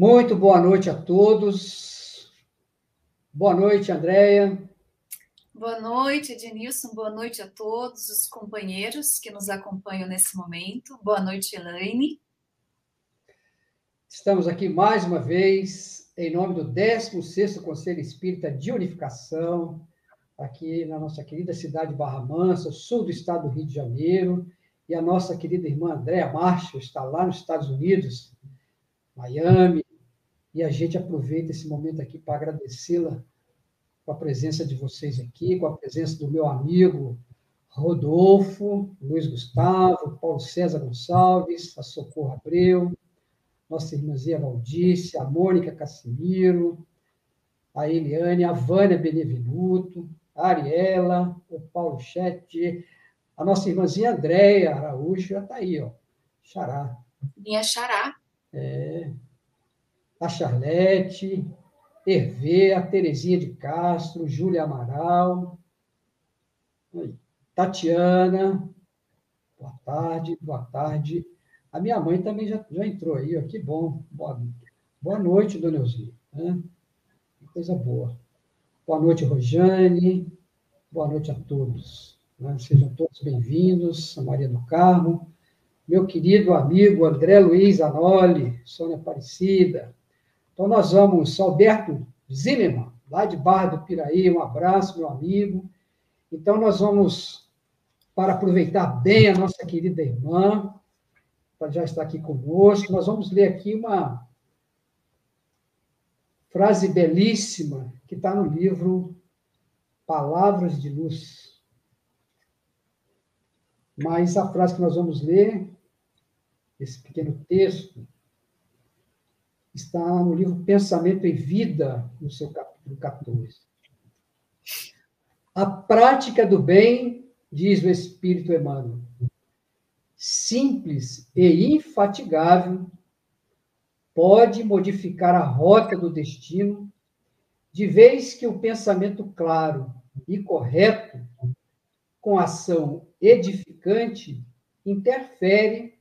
Muito boa noite a todos. Boa noite, Andréia. Boa noite, Ednilson. Boa noite a todos os companheiros que nos acompanham nesse momento. Boa noite, Elaine. Estamos aqui mais uma vez em nome do 16º Conselho Espírita de Unificação, aqui na nossa querida cidade de Barra Mansa, sul do estado do Rio de Janeiro, e a nossa querida irmã Andréa Marshall está lá nos Estados Unidos, Miami, e a gente aproveita esse momento aqui para agradecê-la com a presença de vocês aqui, com a presença do meu amigo Rodolfo, Luiz Gustavo, Paulo César Gonçalves, a Socorro Abreu, nossa irmãzinha Valdice, a Mônica Cassimiro, a Eliane, a Vânia Benevenuto, a Ariela, o Paulo Chete, a nossa irmãzinha Andréia Araújo já está aí, ó. Xará. Minha Xará. É. A Charlete, Hervé, a Terezinha de Castro, Júlia Amaral, Tatiana, boa tarde, boa tarde. A minha mãe também já, já entrou aí, ó, que bom. Boa, boa noite, dona Elzia. Né? Coisa boa. Boa noite, Rojane. Boa noite a todos. Né? Sejam todos bem-vindos, a Maria do Carmo, meu querido amigo André Luiz Anoli, Sônia Aparecida. Então, nós vamos, Alberto Zimmermann, lá de Barra do Piraí, um abraço, meu amigo. Então, nós vamos, para aproveitar bem a nossa querida irmã, para já estar aqui conosco, nós vamos ler aqui uma frase belíssima que está no livro Palavras de Luz. Mas a frase que nós vamos ler, esse pequeno texto, está no livro Pensamento e Vida, no seu capítulo 14. A prática do bem, diz o Espírito Emmanuel, simples e infatigável, pode modificar a rota do destino, de vez que o pensamento claro e correto, com ação edificante, interfere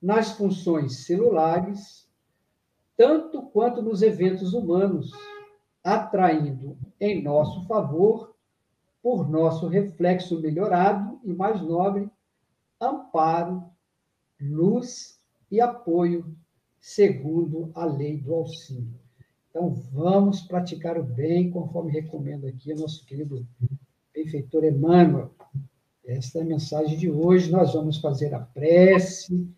nas funções celulares, tanto quanto nos eventos humanos, atraindo em nosso favor, por nosso reflexo melhorado e mais nobre, amparo, luz e apoio, segundo a lei do auxílio. Então, vamos praticar o bem, conforme recomenda aqui o nosso querido benfeitor Emmanuel. Esta é a mensagem de hoje. Nós vamos fazer a prece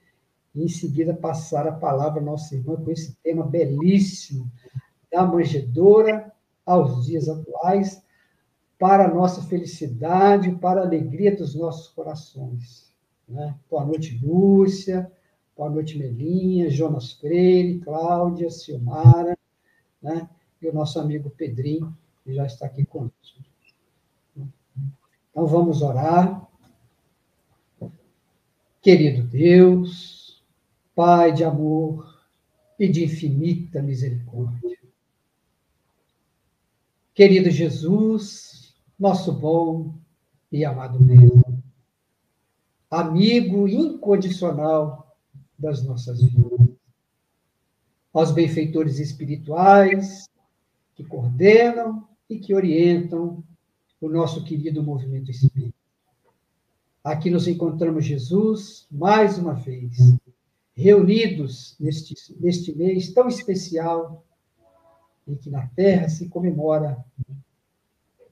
e, em seguida, passar a palavra à nossa irmã com esse tema belíssimo da manjedora aos dias atuais, para a nossa felicidade, para a alegria dos nossos corações. Né? Boa noite, Lúcia. Boa noite, Melinha, Jonas Freire, Cláudia, Silmara, né? e o nosso amigo Pedrinho, que já está aqui conosco. Então, vamos orar. Querido Deus, Pai de amor e de infinita misericórdia. Querido Jesus, nosso bom e amado mesmo amigo incondicional das nossas vidas. Aos benfeitores espirituais que coordenam e que orientam o nosso querido movimento espírita. Aqui nos encontramos Jesus, mais uma vez, reunidos neste, neste mês tão especial em que na Terra se comemora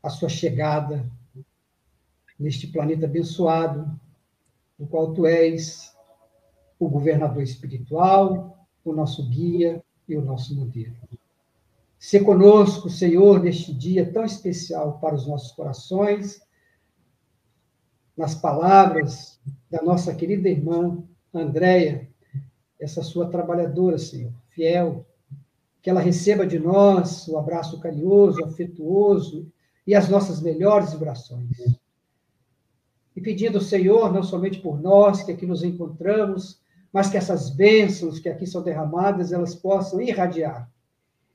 a sua chegada neste planeta abençoado, do qual tu és o governador espiritual, o nosso guia e o nosso modelo. Se conosco, Senhor, neste dia tão especial para os nossos corações, nas palavras da nossa querida irmã Andréia, essa sua trabalhadora, Senhor, fiel, que ela receba de nós o abraço carinhoso, afetuoso e as nossas melhores vibrações. E pedindo ao Senhor, não somente por nós que aqui nos encontramos, mas que essas bênçãos que aqui são derramadas, elas possam irradiar,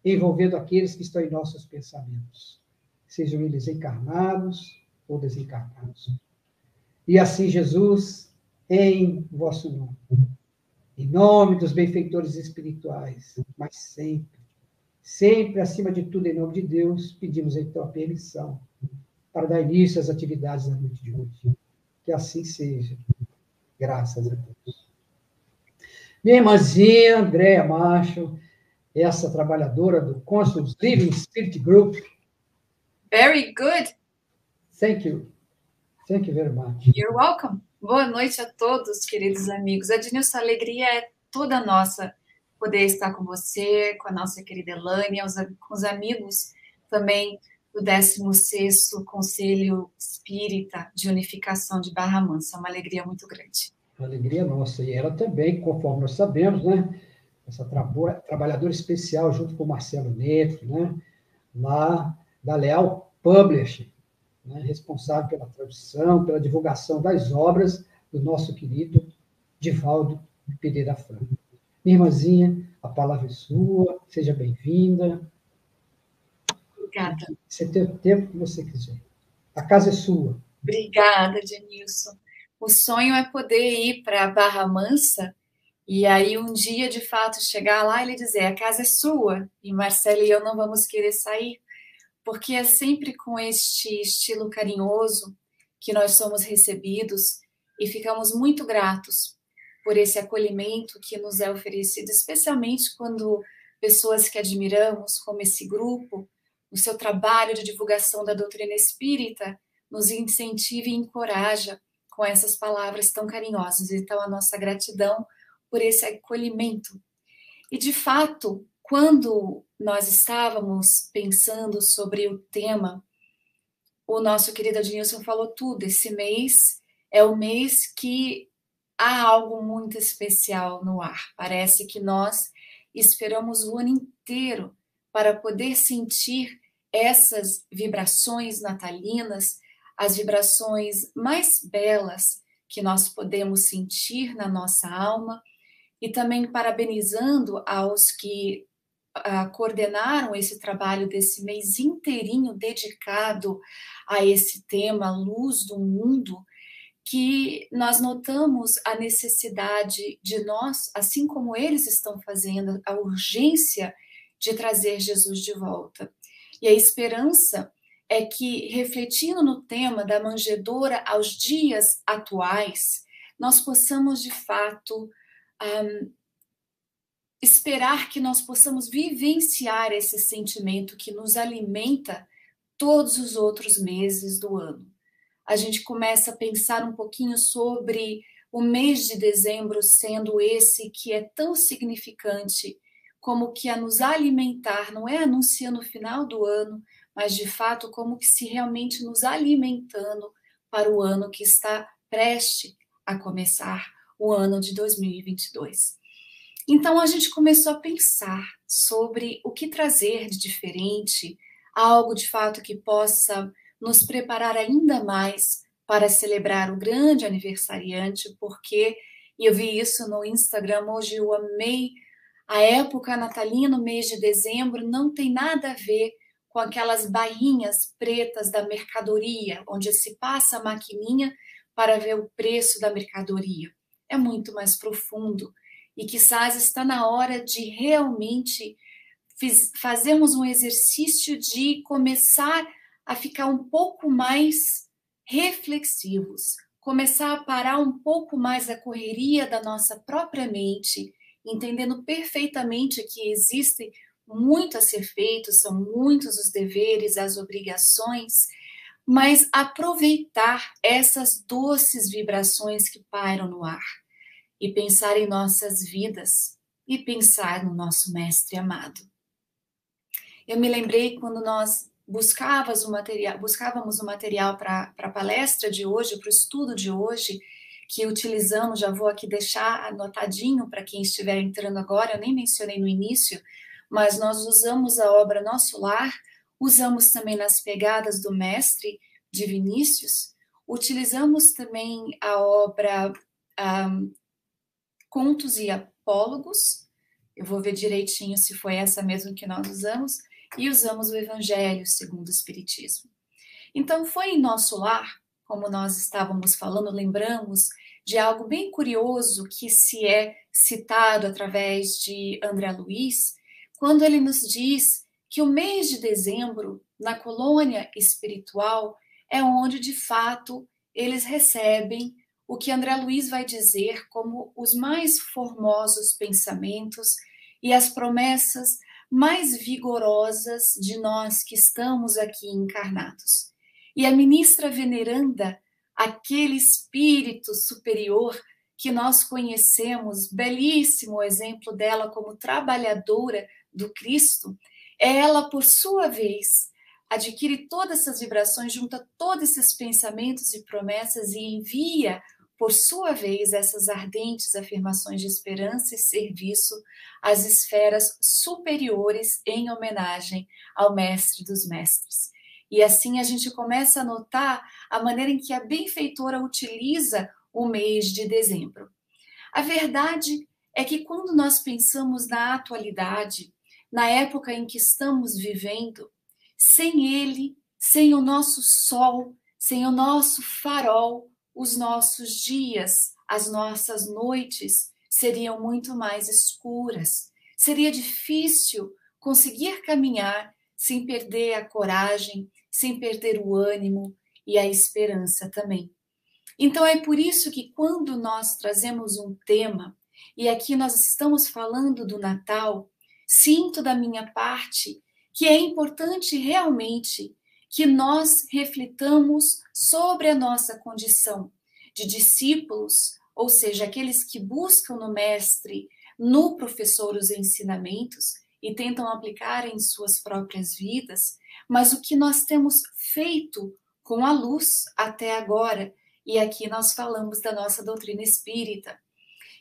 envolvendo aqueles que estão em nossos pensamentos, sejam eles encarnados ou desencarnados. E assim, Jesus, em vosso nome, Em nome dos benfeitores espirituais, mas sempre, sempre acima de tudo, em nome de Deus, pedimos então a permissão para dar início às atividades da noite de hoje. Que assim seja. Graças a Deus. Minha irmãzinha, Andréa Macho, essa trabalhadora do Consuls Living Spirit Group. Very good. Thank you. Thank you very much. You're welcome. Boa noite a todos, queridos amigos. Adnilson, a alegria é toda nossa poder estar com você, com a nossa querida Elânia, com os amigos também do 16º Conselho Espírita de Unificação de Barra Mansa. É uma alegria muito grande. Alegria nossa. E ela também, conforme nós sabemos, né? Essa tra trabalhadora especial junto com o Marcelo Neto, né? Lá da Leal Publishing, né? responsável pela tradução, pela divulgação das obras do nosso querido Divaldo Pereira Franco. Minha irmãzinha, a palavra é sua, seja bem-vinda. Obrigada. Você tem o tempo que você quiser. A casa é sua. Obrigada, Denilson. O sonho é poder ir para Barra Mansa e aí um dia, de fato, chegar lá e ele dizer, a casa é sua, e Marcelo e eu não vamos querer sair, porque é sempre com este estilo carinhoso que nós somos recebidos e ficamos muito gratos por esse acolhimento que nos é oferecido, especialmente quando pessoas que admiramos, como esse grupo, o seu trabalho de divulgação da doutrina espírita nos incentiva e encoraja com essas palavras tão carinhosas. Então, a nossa gratidão por esse acolhimento. E, de fato, quando nós estávamos pensando sobre o tema, o nosso querido Adnilson falou tudo. Esse mês é o mês que há algo muito especial no ar. Parece que nós esperamos o ano inteiro para poder sentir essas vibrações natalinas, as vibrações mais belas que nós podemos sentir na nossa alma, e também parabenizando aos que uh, coordenaram esse trabalho desse mês inteirinho dedicado a esse tema, luz do mundo, que nós notamos a necessidade de nós, assim como eles estão fazendo, a urgência de trazer Jesus de volta. E a esperança é que, refletindo no tema da manjedoura aos dias atuais, nós possamos de fato um, esperar que nós possamos vivenciar esse sentimento que nos alimenta todos os outros meses do ano. A gente começa a pensar um pouquinho sobre o mês de dezembro sendo esse que é tão significante como que a nos alimentar, não é anunciando o final do ano, mas de fato como que se realmente nos alimentando para o ano que está prestes a começar, o ano de 2022. Então a gente começou a pensar sobre o que trazer de diferente, algo de fato que possa nos preparar ainda mais para celebrar o grande aniversariante, porque eu vi isso no Instagram hoje, eu amei a época natalina, no mês de dezembro, não tem nada a ver com aquelas bainhas pretas da mercadoria, onde se passa a maquininha para ver o preço da mercadoria. É muito mais profundo e quizás está na hora de realmente fazermos um exercício de começar a ficar um pouco mais reflexivos, começar a parar um pouco mais a correria da nossa própria mente entendendo perfeitamente que existem muito a ser feito, são muitos os deveres, as obrigações, mas aproveitar essas doces vibrações que pairam no ar e pensar em nossas vidas e pensar no nosso mestre amado. Eu me lembrei quando nós buscávamos o material, buscávamos o material para a palestra de hoje, para o estudo de hoje, que utilizamos, já vou aqui deixar anotadinho para quem estiver entrando agora, eu nem mencionei no início, mas nós usamos a obra Nosso Lar, usamos também nas pegadas do mestre de Vinícius, utilizamos também a obra um, Contos e Apólogos, eu vou ver direitinho se foi essa mesmo que nós usamos, e usamos o Evangelho segundo o Espiritismo. Então, foi em nosso lar como nós estávamos falando, lembramos de algo bem curioso que se é citado através de André Luiz, quando ele nos diz que o mês de dezembro, na colônia espiritual, é onde de fato eles recebem o que André Luiz vai dizer como os mais formosos pensamentos e as promessas mais vigorosas de nós que estamos aqui encarnados. E a ministra veneranda aquele espírito superior que nós conhecemos, belíssimo exemplo dela como trabalhadora do Cristo, ela, por sua vez, adquire todas essas vibrações, junta todos esses pensamentos e promessas e envia, por sua vez, essas ardentes afirmações de esperança e serviço às esferas superiores em homenagem ao Mestre dos Mestres. E assim a gente começa a notar a maneira em que a benfeitora utiliza o mês de dezembro. A verdade é que quando nós pensamos na atualidade, na época em que estamos vivendo, sem ele, sem o nosso sol, sem o nosso farol, os nossos dias, as nossas noites seriam muito mais escuras. Seria difícil conseguir caminhar sem perder a coragem, sem perder o ânimo e a esperança também. Então é por isso que quando nós trazemos um tema, e aqui nós estamos falando do Natal, sinto da minha parte que é importante realmente que nós reflitamos sobre a nossa condição de discípulos, ou seja, aqueles que buscam no mestre, no professor os ensinamentos e tentam aplicar em suas próprias vidas, mas o que nós temos feito com a luz até agora. E aqui nós falamos da nossa doutrina espírita.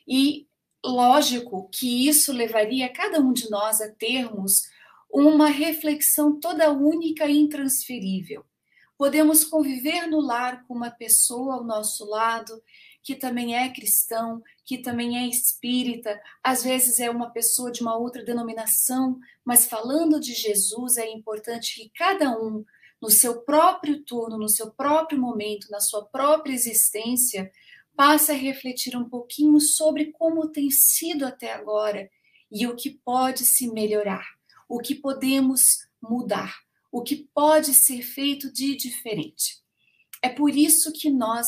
E lógico que isso levaria cada um de nós a termos uma reflexão toda única e intransferível. Podemos conviver no lar com uma pessoa ao nosso lado que também é cristão, que também é espírita, às vezes é uma pessoa de uma outra denominação, mas falando de Jesus, é importante que cada um, no seu próprio turno, no seu próprio momento, na sua própria existência, passe a refletir um pouquinho sobre como tem sido até agora e o que pode se melhorar, o que podemos mudar, o que pode ser feito de diferente. É por isso que nós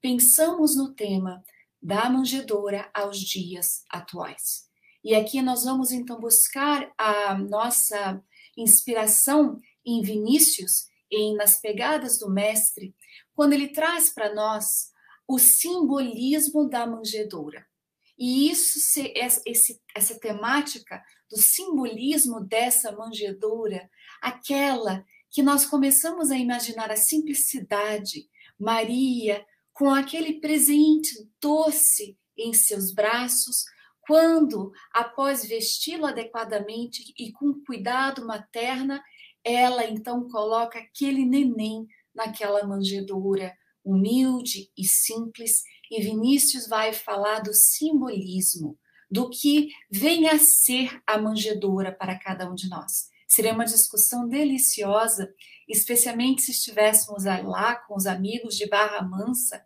pensamos no tema da manjedoura aos dias atuais. E aqui nós vamos então buscar a nossa inspiração em Vinícius, em Nas Pegadas do Mestre, quando ele traz para nós o simbolismo da manjedoura. E isso, esse, essa temática do simbolismo dessa manjedoura, aquela que nós começamos a imaginar a simplicidade, Maria com aquele presente doce em seus braços, quando, após vesti-lo adequadamente e com cuidado materna, ela então coloca aquele neném naquela manjedoura, humilde e simples, e Vinícius vai falar do simbolismo, do que vem a ser a manjedoura para cada um de nós. Seria uma discussão deliciosa, especialmente se estivéssemos lá com os amigos de Barra Mansa,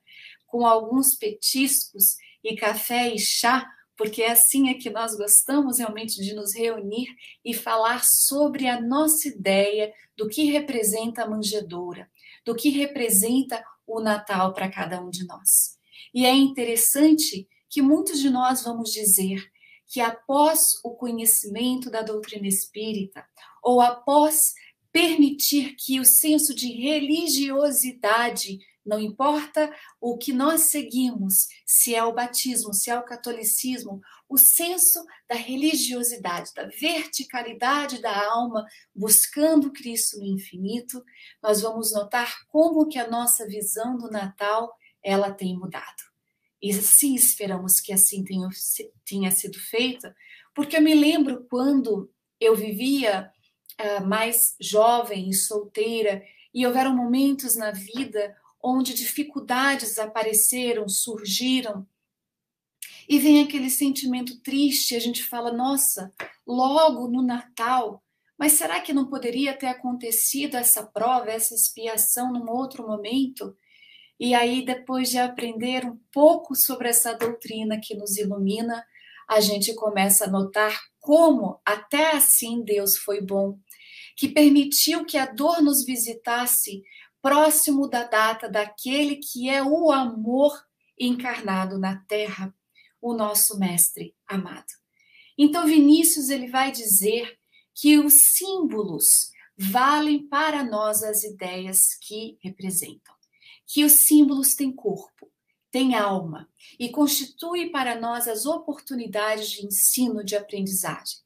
com alguns petiscos e café e chá, porque assim é que nós gostamos realmente de nos reunir e falar sobre a nossa ideia do que representa a manjedoura, do que representa o Natal para cada um de nós. E é interessante que muitos de nós vamos dizer que após o conhecimento da doutrina espírita, ou após permitir que o senso de religiosidade não importa o que nós seguimos, se é o batismo, se é o catolicismo, o senso da religiosidade, da verticalidade da alma, buscando Cristo no infinito, nós vamos notar como que a nossa visão do Natal ela tem mudado. E sim, esperamos que assim tenha, tenha sido feita, porque eu me lembro quando eu vivia uh, mais jovem e solteira, e houveram momentos na vida onde dificuldades apareceram, surgiram, e vem aquele sentimento triste, a gente fala, nossa, logo no Natal, mas será que não poderia ter acontecido essa prova, essa expiação num outro momento? E aí, depois de aprender um pouco sobre essa doutrina que nos ilumina, a gente começa a notar como até assim Deus foi bom, que permitiu que a dor nos visitasse próximo da data daquele que é o amor encarnado na terra, o nosso mestre amado. Então Vinícius ele vai dizer que os símbolos valem para nós as ideias que representam que os símbolos têm corpo, têm alma e constituem para nós as oportunidades de ensino, de aprendizagem.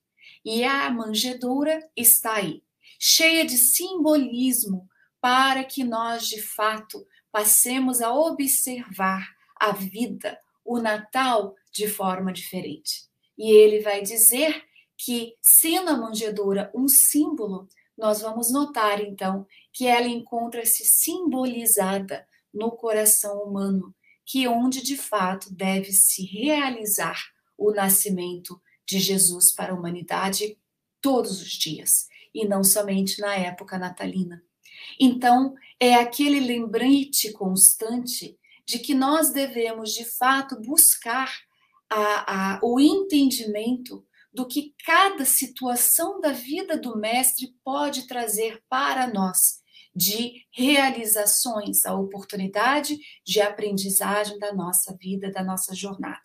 E a manjedoura está aí, cheia de simbolismo para que nós, de fato, passemos a observar a vida, o Natal, de forma diferente. E ele vai dizer que, sendo a manjedoura um símbolo, nós vamos notar então que ela encontra-se simbolizada no coração humano, que onde de fato deve se realizar o nascimento de Jesus para a humanidade todos os dias e não somente na época natalina. Então, é aquele lembrete constante de que nós devemos de fato buscar a, a, o entendimento do que cada situação da vida do Mestre pode trazer para nós de realizações, a oportunidade de aprendizagem da nossa vida, da nossa jornada.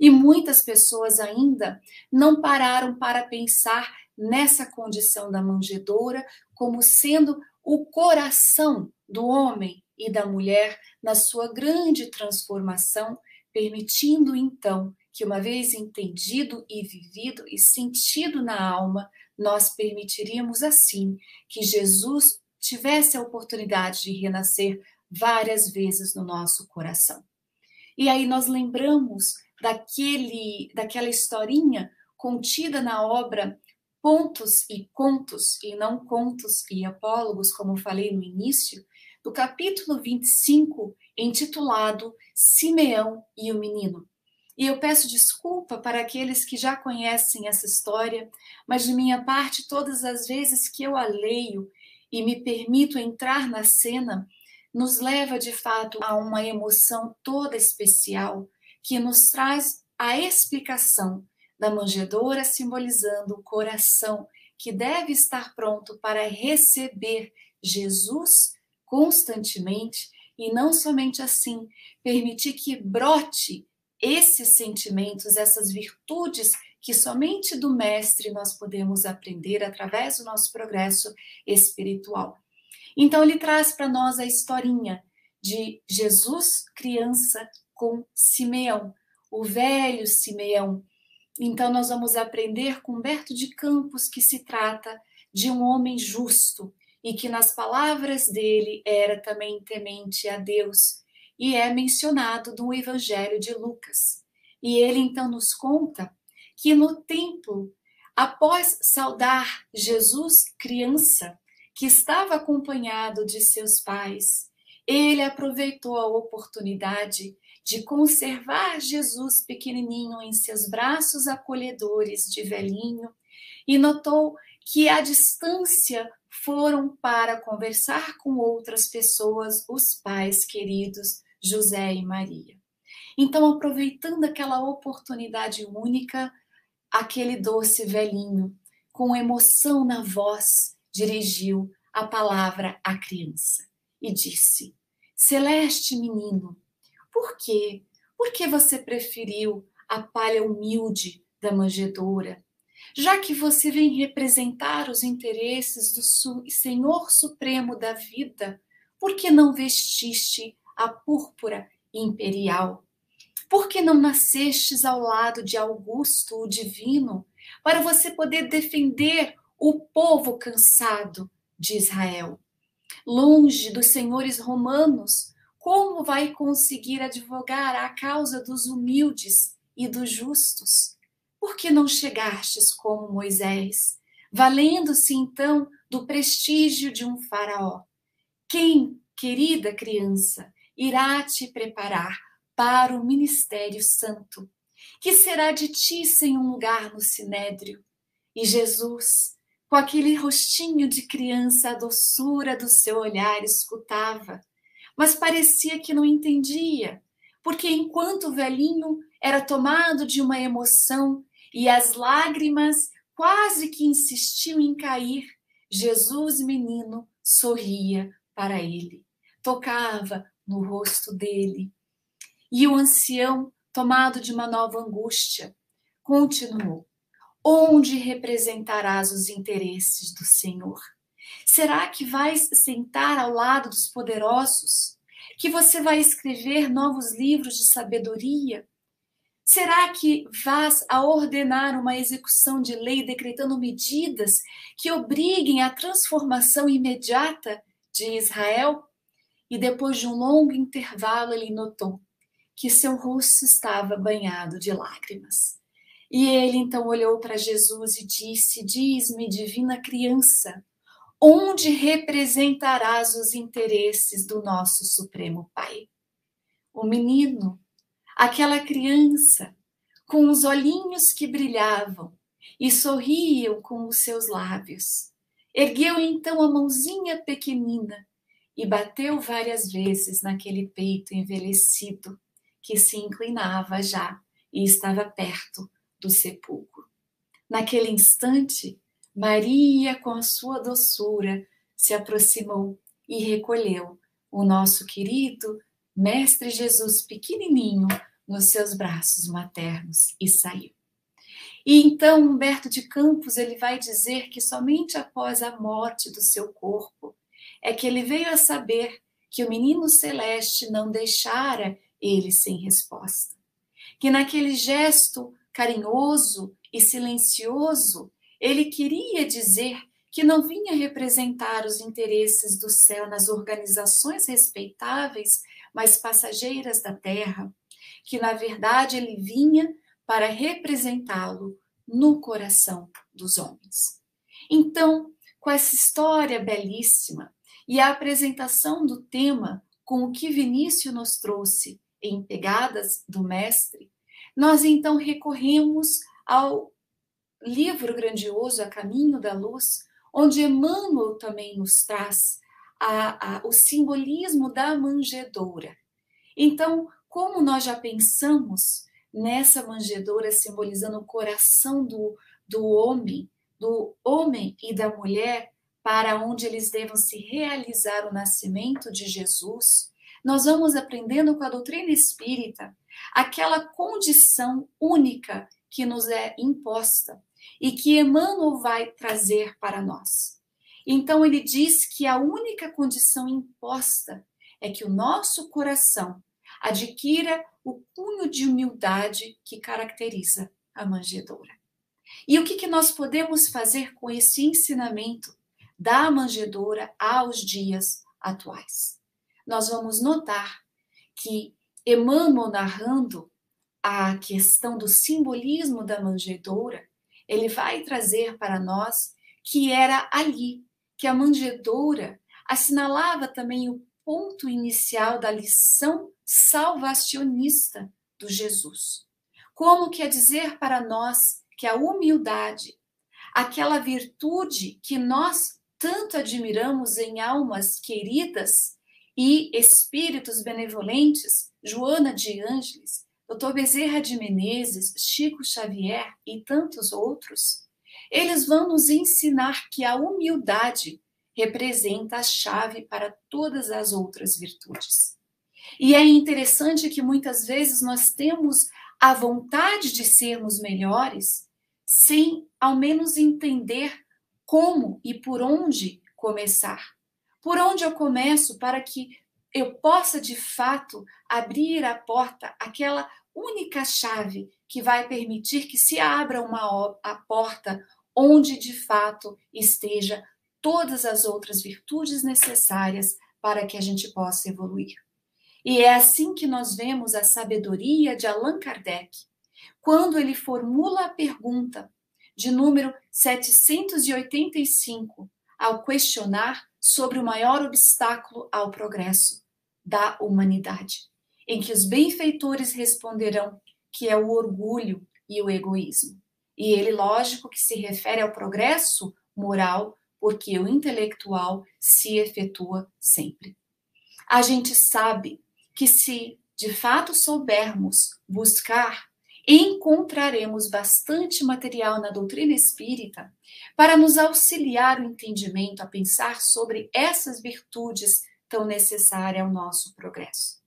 E muitas pessoas ainda não pararam para pensar nessa condição da manjedoura como sendo o coração do homem e da mulher na sua grande transformação, permitindo então que, uma vez entendido e vivido e sentido na alma, nós permitiríamos assim que Jesus tivesse a oportunidade de renascer várias vezes no nosso coração. E aí nós lembramos daquele, daquela historinha contida na obra Pontos e Contos, e não Contos e Apólogos, como falei no início, do capítulo 25, intitulado Simeão e o Menino. E eu peço desculpa para aqueles que já conhecem essa história, mas de minha parte, todas as vezes que eu a leio, e me permito entrar na cena, nos leva de fato a uma emoção toda especial que nos traz a explicação da manjedoura simbolizando o coração que deve estar pronto para receber Jesus constantemente e não somente assim, permitir que brote esses sentimentos, essas virtudes que somente do Mestre nós podemos aprender através do nosso progresso espiritual. Então, ele traz para nós a historinha de Jesus, criança, com Simeão, o velho Simeão. Então, nós vamos aprender com Humberto de Campos que se trata de um homem justo e que, nas palavras dele, era também temente a Deus. E é mencionado no Evangelho de Lucas. E ele então nos conta que no templo, após saudar Jesus criança, que estava acompanhado de seus pais, ele aproveitou a oportunidade de conservar Jesus pequenininho em seus braços acolhedores de velhinho e notou que à distância foram para conversar com outras pessoas os pais queridos José e Maria. Então, aproveitando aquela oportunidade única, aquele doce velhinho, com emoção na voz, dirigiu a palavra à criança e disse: Celeste menino, por quê? Por que você preferiu a palha humilde da manjedoura? Já que você vem representar os interesses do Senhor Supremo da vida, por que não vestiste a púrpura imperial? Por que não nascestes ao lado de Augusto, o divino, para você poder defender o povo cansado de Israel? Longe dos senhores romanos, como vai conseguir advogar a causa dos humildes e dos justos? Por que não chegastes como Moisés, valendo-se então do prestígio de um faraó? Quem, querida criança, irá te preparar para o ministério santo. Que será de ti sem um lugar no sinédrio? E Jesus, com aquele rostinho de criança, a doçura do seu olhar escutava, mas parecia que não entendia, porque enquanto o velhinho era tomado de uma emoção e as lágrimas quase que insistiam em cair, Jesus menino sorria para ele, tocava no rosto dele. E o ancião, tomado de uma nova angústia, continuou: Onde representarás os interesses do Senhor? Será que vais sentar ao lado dos poderosos? Que você vai escrever novos livros de sabedoria? Será que vás a ordenar uma execução de lei decretando medidas que obriguem a transformação imediata de Israel? E depois de um longo intervalo, ele notou que seu rosto estava banhado de lágrimas. E ele então olhou para Jesus e disse: Diz-me, divina criança, onde representarás os interesses do nosso Supremo Pai? O menino, aquela criança, com os olhinhos que brilhavam e sorriam com os seus lábios, ergueu então a mãozinha pequenina e bateu várias vezes naquele peito envelhecido que se inclinava já e estava perto do sepulcro. Naquele instante, Maria, com a sua doçura, se aproximou e recolheu o nosso querido Mestre Jesus pequenininho nos seus braços maternos e saiu. E então Humberto de Campos ele vai dizer que somente após a morte do seu corpo é que ele veio a saber que o menino celeste não deixara ele sem resposta. Que naquele gesto carinhoso e silencioso ele queria dizer que não vinha representar os interesses do céu nas organizações respeitáveis, mas passageiras da terra, que na verdade ele vinha para representá-lo no coração dos homens. Então, com essa história belíssima e a apresentação do tema com o que Vinícius nos trouxe em Pegadas do Mestre, nós então recorremos ao livro grandioso A Caminho da Luz, onde Emmanuel também nos traz a, a, o simbolismo da manjedoura. Então, como nós já pensamos nessa manjedoura simbolizando o coração do, do homem, do homem e da mulher, para onde eles devam se realizar o nascimento de Jesus, nós vamos aprendendo com a doutrina espírita aquela condição única que nos é imposta e que Emmanuel vai trazer para nós. Então, ele diz que a única condição imposta é que o nosso coração adquira o cunho de humildade que caracteriza a manjedoura. E o que, que nós podemos fazer com esse ensinamento da manjedoura aos dias atuais? Nós vamos notar que Emmanuel narrando a questão do simbolismo da manjedoura, ele vai trazer para nós que era ali que a manjedoura assinalava também o ponto inicial da lição salvacionista do Jesus. Como quer dizer para nós que a humildade, aquela virtude que nós tanto admiramos em almas queridas e espíritos benevolentes, Joana de Ângeles, Dr. Bezerra de Menezes, Chico Xavier e tantos outros, eles vão nos ensinar que a humildade representa a chave para todas as outras virtudes. E é interessante que muitas vezes nós temos a vontade de sermos melhores sem ao menos entender como e por onde começar. Por onde eu começo para que eu possa de fato abrir a porta, aquela única chave que vai permitir que se abra uma a porta onde de fato esteja todas as outras virtudes necessárias para que a gente possa evoluir. E é assim que nós vemos a sabedoria de Allan Kardec, quando ele formula a pergunta de número 785 ao questionar sobre o maior obstáculo ao progresso da humanidade, em que os benfeitores responderão que é o orgulho e o egoísmo. E ele, lógico, que se refere ao progresso moral, porque o intelectual se efetua sempre. a gente sabe que se de fato soubermos buscar, encontraremos bastante material na doutrina espírita para nos auxiliar o entendimento a pensar sobre essas virtudes tão necessárias ao nosso progresso.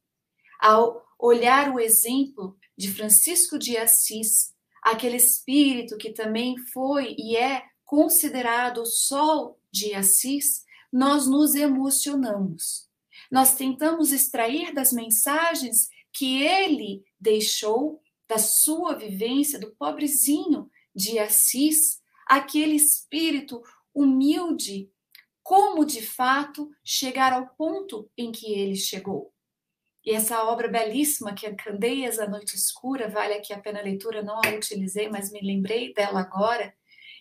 Ao olhar o exemplo de Francisco de Assis, aquele espírito que também foi e é considerado o sol de Assis, nós nos emocionamos. Nós tentamos extrair das mensagens que ele deixou da sua vivência, do pobrezinho de Assis, aquele espírito humilde, como de fato chegar ao ponto em que ele chegou. E essa obra belíssima, que é Candeias da Noite Escura, vale aqui a pena a leitura, não a utilizei, mas me lembrei dela agora.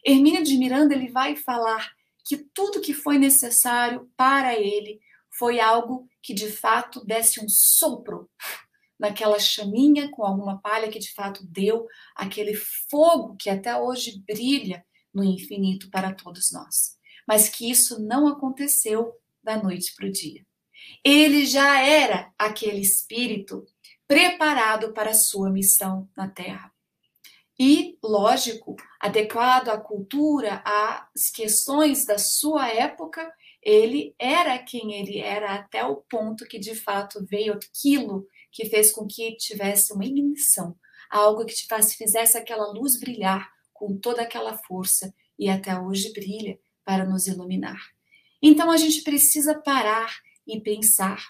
Hermínio de Miranda ele vai falar que tudo que foi necessário para ele foi algo que de fato desse um sopro naquela chaminha com alguma palha que de fato deu aquele fogo que até hoje brilha no infinito para todos nós. Mas que isso não aconteceu da noite para o dia. Ele já era aquele espírito preparado para a sua missão na Terra. E, lógico, adequado à cultura, às questões da sua época, ele era quem ele era até o ponto que de fato veio aquilo que fez com que tivesse uma ignição, algo que te fizesse aquela luz brilhar com toda aquela força e até hoje brilha para nos iluminar. Então a gente precisa parar e pensar,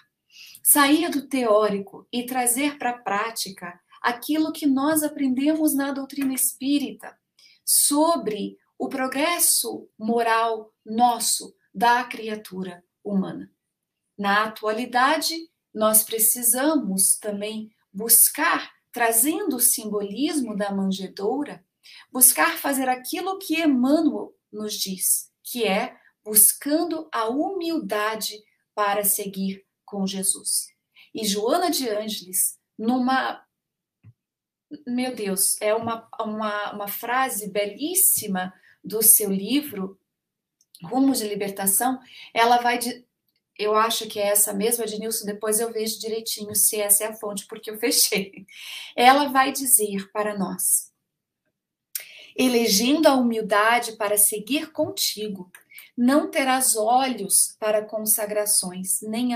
sair do teórico e trazer para a prática aquilo que nós aprendemos na doutrina espírita sobre o progresso moral nosso da criatura humana. Na atualidade, nós precisamos também buscar, trazendo o simbolismo da manjedoura, buscar fazer aquilo que Emmanuel nos diz, que é buscando a humildade para seguir com Jesus. E Joana de Ângeles, numa. Meu Deus, é uma, uma, uma frase belíssima do seu livro, Rumo de Libertação, ela vai. Eu acho que é essa mesma, Ednilson, depois eu vejo direitinho se essa é a fonte, porque eu fechei. Ela vai dizer para nós: elegendo a humildade para seguir contigo, não terás olhos para consagrações, nem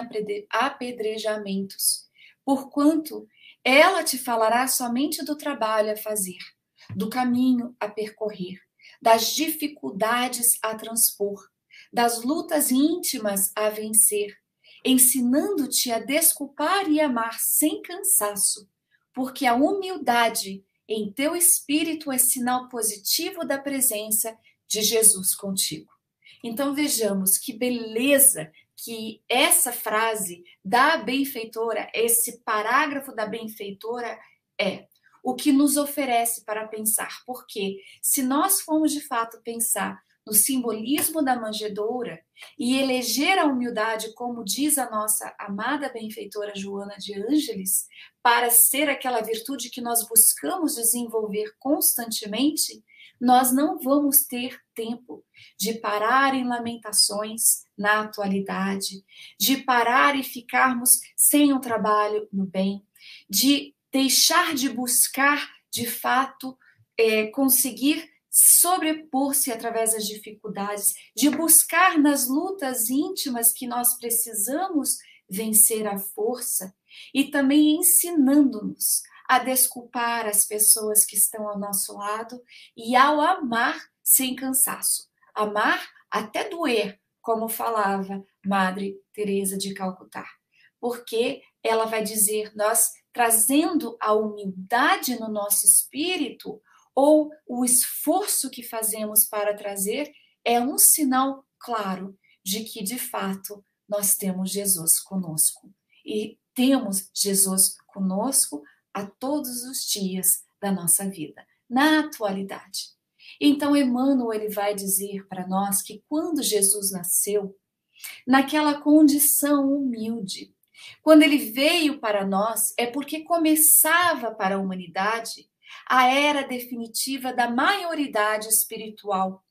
apedrejamentos, porquanto ela te falará somente do trabalho a fazer, do caminho a percorrer, das dificuldades a transpor, das lutas íntimas a vencer, ensinando-te a desculpar e amar sem cansaço, porque a humildade em teu espírito é sinal positivo da presença de Jesus contigo. Então vejamos que beleza que essa frase da benfeitora, esse parágrafo da benfeitora é o que nos oferece para pensar. Porque se nós formos de fato pensar no simbolismo da manjedoura e eleger a humildade, como diz a nossa amada benfeitora Joana de Ângeles, para ser aquela virtude que nós buscamos desenvolver constantemente, nós não vamos ter tempo de parar em lamentações na atualidade, de parar e ficarmos sem um trabalho no bem, de deixar de buscar de fato é, conseguir sobrepor-se através das dificuldades, de buscar nas lutas íntimas que nós precisamos vencer a força e também ensinando-nos a desculpar as pessoas que estão ao nosso lado e ao amar sem cansaço. Amar até doer, como falava Madre Teresa de Calcutá. Porque ela vai dizer, nós trazendo a humildade no nosso espírito ou o esforço que fazemos para trazer é um sinal claro de que de fato nós temos Jesus conosco. E temos Jesus conosco a todos os dias da nossa vida, na atualidade. Então, Emmanuel ele vai dizer para nós que quando Jesus nasceu, naquela condição humilde, quando ele veio para nós, é porque começava para a humanidade a era definitiva da maioridade espiritual,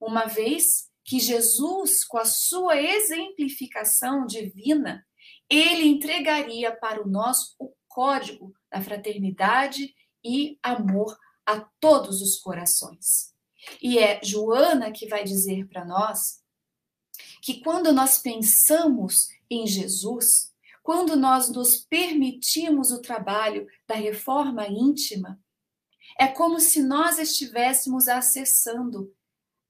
uma vez que Jesus, com a sua exemplificação divina, ele entregaria para nós o código da fraternidade e amor a todos os corações. E é Joana que vai dizer para nós que quando nós pensamos em Jesus, quando nós nos permitimos o trabalho da reforma íntima, é como se nós estivéssemos acessando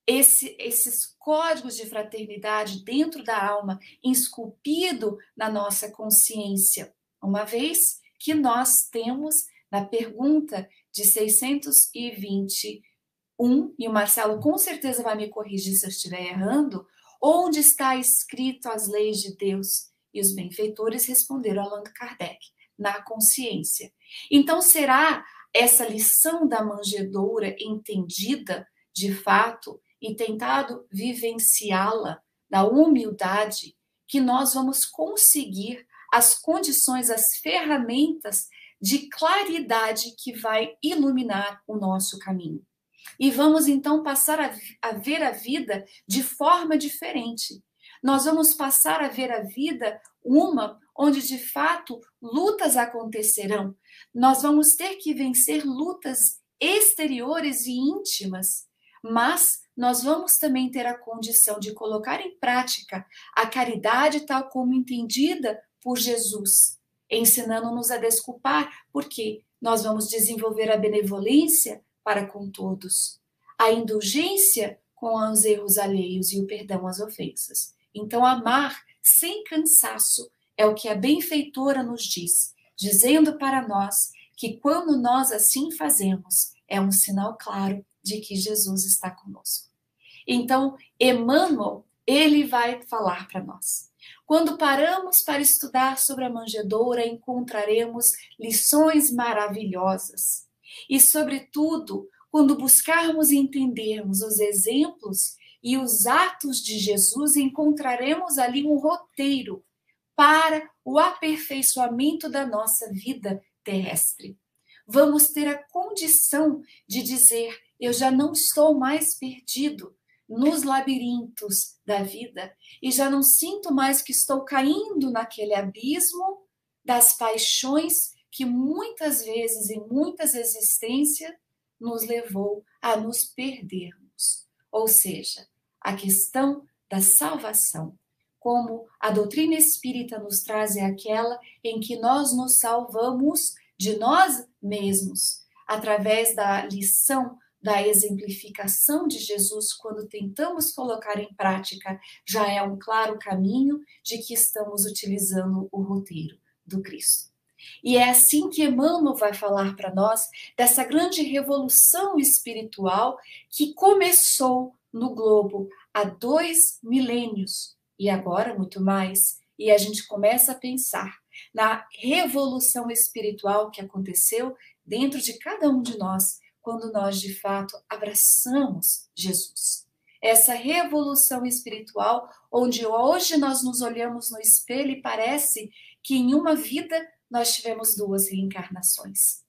esse, esses códigos de fraternidade dentro da alma, esculpido na nossa consciência, uma vez que nós temos na pergunta de 621, e o Marcelo com certeza vai me corrigir se eu estiver errando, onde está escrito as leis de Deus? E os benfeitores responderam Allan Kardec, na consciência. Então, será essa lição da manjedoura entendida de fato e tentado vivenciá-la na humildade, que nós vamos conseguir as condições, as ferramentas de claridade que vai iluminar o nosso caminho. E vamos então passar a, a, ver a vida de forma diferente. Nós vamos passar a ver a vida uma onde de fato lutas acontecerão. Nós vamos ter que vencer lutas exteriores e íntimas, mas nós vamos também ter a condição de colocar em prática a caridade tal como entendida por Jesus, ensinando-nos a desculpar, porque nós vamos desenvolver a benevolência para com todos, a indulgência com os erros alheios e o perdão às ofensas. Então, amar sem cansaço é o que a benfeitora nos diz, dizendo para nós que quando nós assim fazemos, é um sinal claro de que Jesus está conosco. Então, Emmanuel, ele vai falar para nós. Quando paramos para estudar sobre a manjedoura, encontraremos lições maravilhosas. E, sobretudo, quando buscarmos e entendermos os exemplos e os atos de Jesus, encontraremos ali um roteiro para o aperfeiçoamento da nossa vida terrestre. Vamos ter a condição de dizer: eu já não estou mais perdido, nos labirintos da vida e já não sinto mais que estou caindo naquele abismo das paixões que muitas vezes em muitas existências nos levou a nos perdermos. Ou seja, a questão da salvação, como a doutrina espírita nos traz, é aquela em que nós nos salvamos de nós mesmos, através da lição da exemplificação de Jesus, quando tentamos colocar em prática, já é um claro caminho de que estamos utilizando o roteiro do Cristo. E é assim que Emmanuel vai falar para nós dessa grande revolução espiritual que começou no globo há dois milênios e agora muito mais. E a gente começa a pensar na revolução espiritual que aconteceu dentro de cada um de nós quando nós de fato abraçamos Jesus. Essa revolução espiritual, onde hoje nós nos olhamos no espelho e parece que em uma vida nós tivemos duas reencarnações.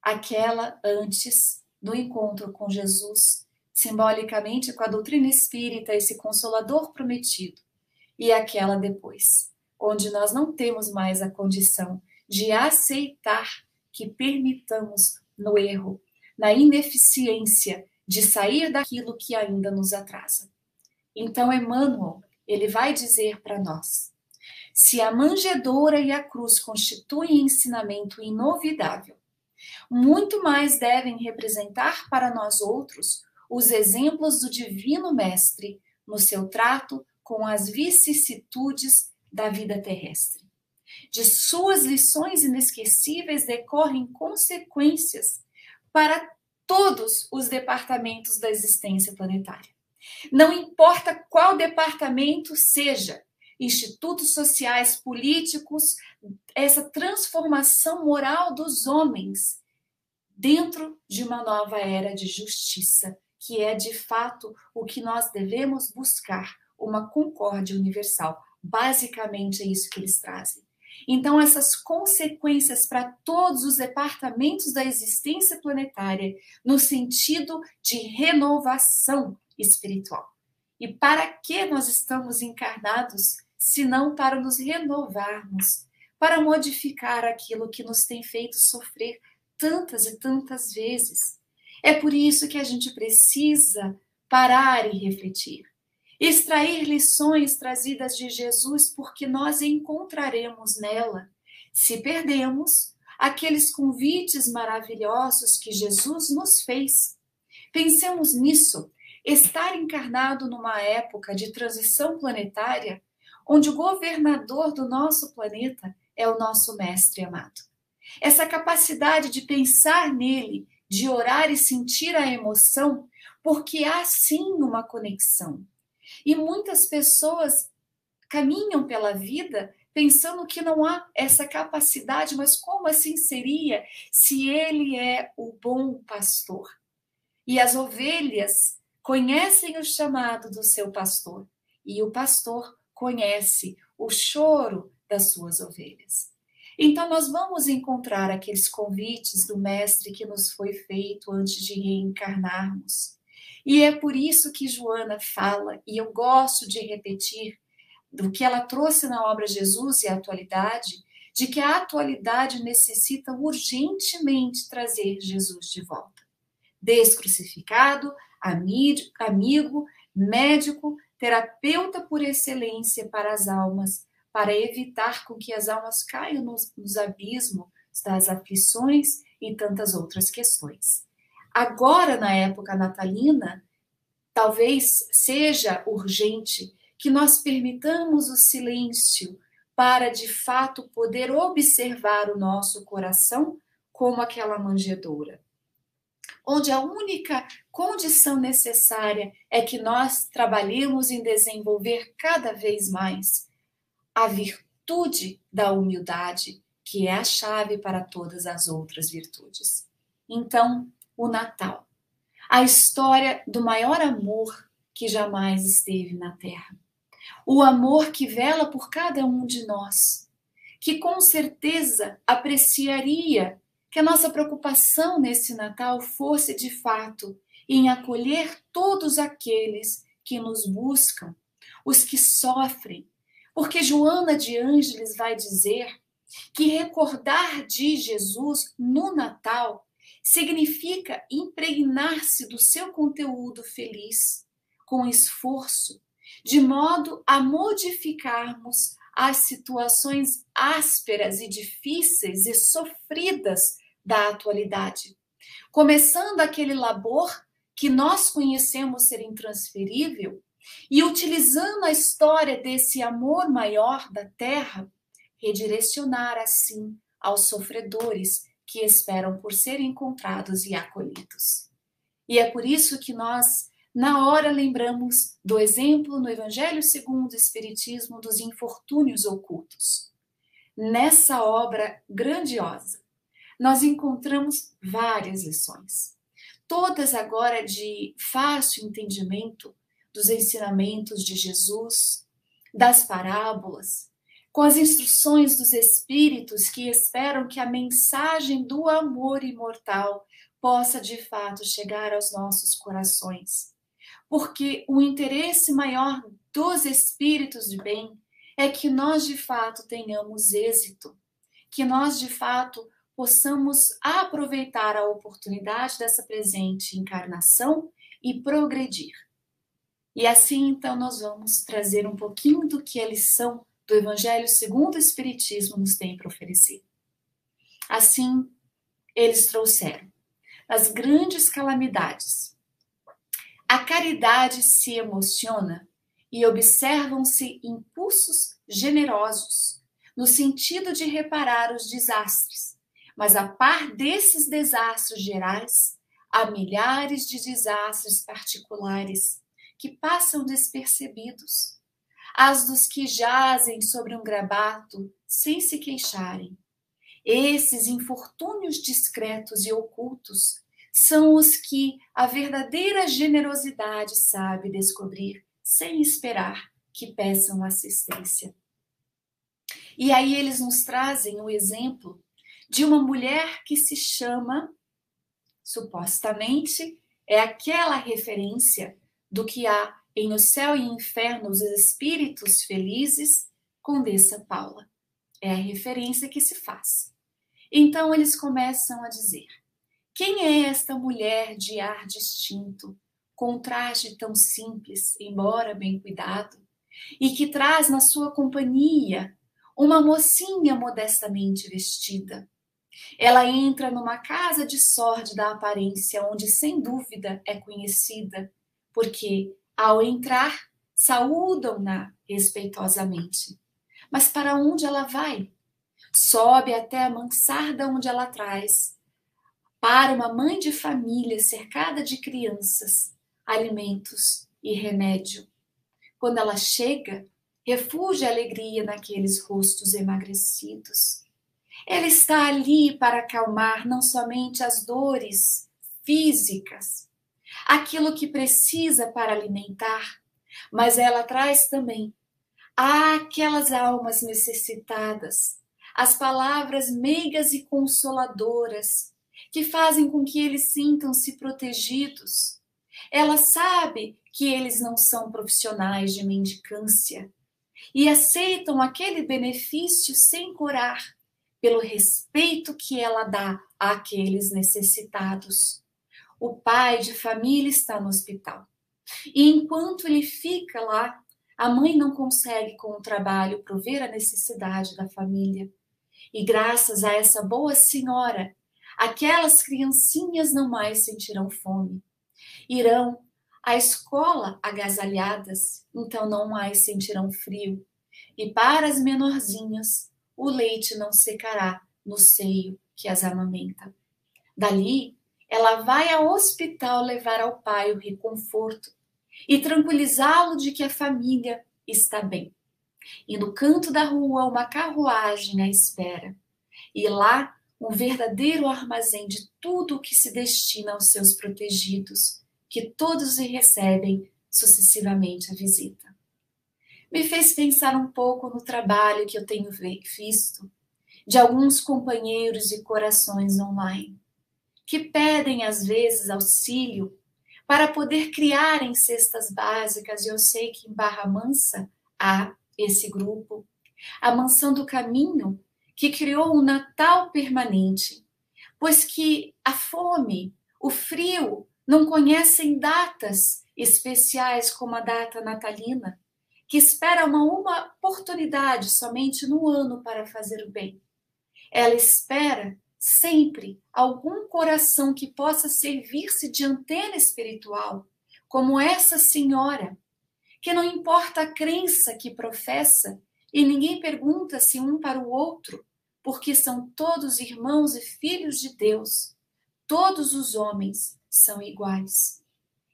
Aquela antes do encontro com Jesus, simbolicamente com a doutrina espírita, esse consolador prometido, e aquela depois, onde nós não temos mais a condição de aceitar que permitamos no erro na ineficiência de sair daquilo que ainda nos atrasa. Então, Emmanuel, ele vai dizer para nós: se a manjedoura e a cruz constituem ensinamento inovidável, muito mais devem representar para nós outros os exemplos do Divino Mestre no seu trato com as vicissitudes da vida terrestre. De suas lições inesquecíveis decorrem consequências para todos os departamentos da existência planetária. Não importa qual departamento seja, institutos sociais, políticos, essa transformação moral dos homens dentro de uma nova era de justiça, que é de fato o que nós devemos buscar, uma concórdia universal. Basicamente é isso que eles trazem. Então, essas consequências para todos os departamentos da existência planetária, no sentido de renovação espiritual. E para que nós estamos encarnados senão para nos renovarmos, para modificar aquilo que nos tem feito sofrer tantas e tantas vezes. É por isso que a gente precisa parar e refletir, extrair lições trazidas de Jesus, porque nós encontraremos nela. Se perdemos, aqueles convites maravilhosos que Jesus nos fez. Pensemos nisso. Estar encarnado numa época de transição planetária, onde o governador do nosso planeta é o nosso mestre amado. Essa capacidade de pensar nele, de orar e sentir a emoção, porque há sim uma conexão. E muitas pessoas caminham pela vida pensando que não há essa capacidade, mas como assim seria se ele é o bom pastor? E as ovelhas conhecem o chamado do seu pastor, e o pastor conhece o choro das suas ovelhas. Então, nós vamos encontrar aqueles convites do Mestre que nos foi feito antes de reencarnarmos. E é por isso que Joana fala, e eu gosto de repetir, do que ela trouxe na obra Jesus e a atualidade, de que a atualidade necessita urgentemente trazer Jesus de volta. Descrucificado, amigo, médico, terapeuta por excelência para as almas, para evitar com que as almas caiam nos, nos abismos das aflições e tantas outras questões. Agora, na época natalina, talvez seja urgente que nós permitamos o silêncio para de fato poder observar o nosso coração como aquela manjedoura. Onde a única condição necessária é que nós trabalhemos em desenvolver cada vez mais a virtude da humildade, que é a chave para todas as outras virtudes. Então, o Natal, a história do maior amor que jamais esteve na Terra o amor que vela por cada um de nós, que com certeza apreciaria que a nossa preocupação nesse Natal fosse de fato em acolher todos aqueles que nos buscam, os que sofrem, porque Joana de Ângeles vai dizer que recordar de Jesus no Natal significa impregnar-se do seu conteúdo feliz, com esforço, de modo a modificarmos as situações ásperas e difíceis e sofridas da atualidade. Começando aquele labor que nós conhecemos ser intransferível e utilizando a história desse amor maior da terra, redirecionar assim aos sofredores que esperam por serem encontrados e acolhidos. E é por isso que nós na hora lembramos do exemplo no Evangelho segundo o Espiritismo dos infortúnios ocultos. Nessa obra grandiosa, nós encontramos várias lições, todas agora de fácil entendimento dos ensinamentos de Jesus, das parábolas, com as instruções dos Espíritos que esperam que a mensagem do amor imortal possa de fato chegar aos nossos corações porque o interesse maior dos espíritos de bem é que nós de fato tenhamos êxito, que nós de fato possamos aproveitar a oportunidade dessa presente encarnação e progredir. E assim, então, nós vamos trazer um pouquinho do que a lição do Evangelho segundo o Espiritismo nos tem para oferecer. Assim, eles trouxeram as grandes calamidades a caridade se emociona e observam-se impulsos generosos, no sentido de reparar os desastres. Mas a par desses desastres gerais, há milhares de desastres particulares que passam despercebidos. As dos que jazem sobre um grabato sem se queixarem. Esses infortúnios discretos e ocultos são os que a verdadeira generosidade sabe descobrir sem esperar que peçam assistência. E aí eles nos trazem o exemplo de uma mulher que se chama, supostamente, é aquela referência do que há em O Céu e Inferno os espíritos felizes, Condessa Paula. É a referência que se faz. Então eles começam a dizer: quem é esta mulher de ar distinto, com traje tão simples, embora bem cuidado, e que traz na sua companhia uma mocinha modestamente vestida? Ela entra numa casa de sórdida aparência, onde sem dúvida é conhecida, porque, ao entrar, saúdam-na respeitosamente. Mas para onde ela vai? Sobe até a mansarda onde ela traz. Para uma mãe de família cercada de crianças, alimentos e remédio. Quando ela chega, refugia a alegria naqueles rostos emagrecidos. Ela está ali para acalmar não somente as dores físicas, aquilo que precisa para alimentar, mas ela traz também àquelas almas necessitadas, as palavras meigas e consoladoras que fazem com que eles sintam-se protegidos. Ela sabe que eles não são profissionais de mendicância e aceitam aquele benefício sem corar, pelo respeito que ela dá àqueles necessitados. O pai de família está no hospital. E enquanto ele fica lá, a mãe não consegue, com o trabalho, prover a necessidade da família. E graças a essa boa senhora, aquelas criancinhas não mais sentirão fome. Irão à escola agasalhadas, então não mais sentirão frio. E para as menorzinhas, o leite não secará no seio que as amamenta. Dali, ela vai ao hospital levar ao pai o reconforto e tranquilizá-lo de que a família está bem. E no canto da rua, uma carruagem a espera. E lá, um verdadeiro armazém de tudo o que se destina aos seus protegidos, que todos lhe recebem sucessivamente a visita. Me fez pensar um pouco no trabalho que eu tenho visto de alguns companheiros e corações online, que pedem às vezes auxílio para poder criar em cestas básicas, e eu sei que em Barra Mansa há esse grupo, a Mansão do Caminho, que criou um Natal permanente, pois que a fome, o frio, não conhecem datas especiais como a data natalina, que espera uma, uma oportunidade somente no ano para fazer o bem. Ela espera sempre algum coração que possa servir-se de antena espiritual, como essa senhora, que não importa a crença que professa e ninguém pergunta se um para o outro, porque são todos irmãos e filhos de Deus. Todos os homens são iguais.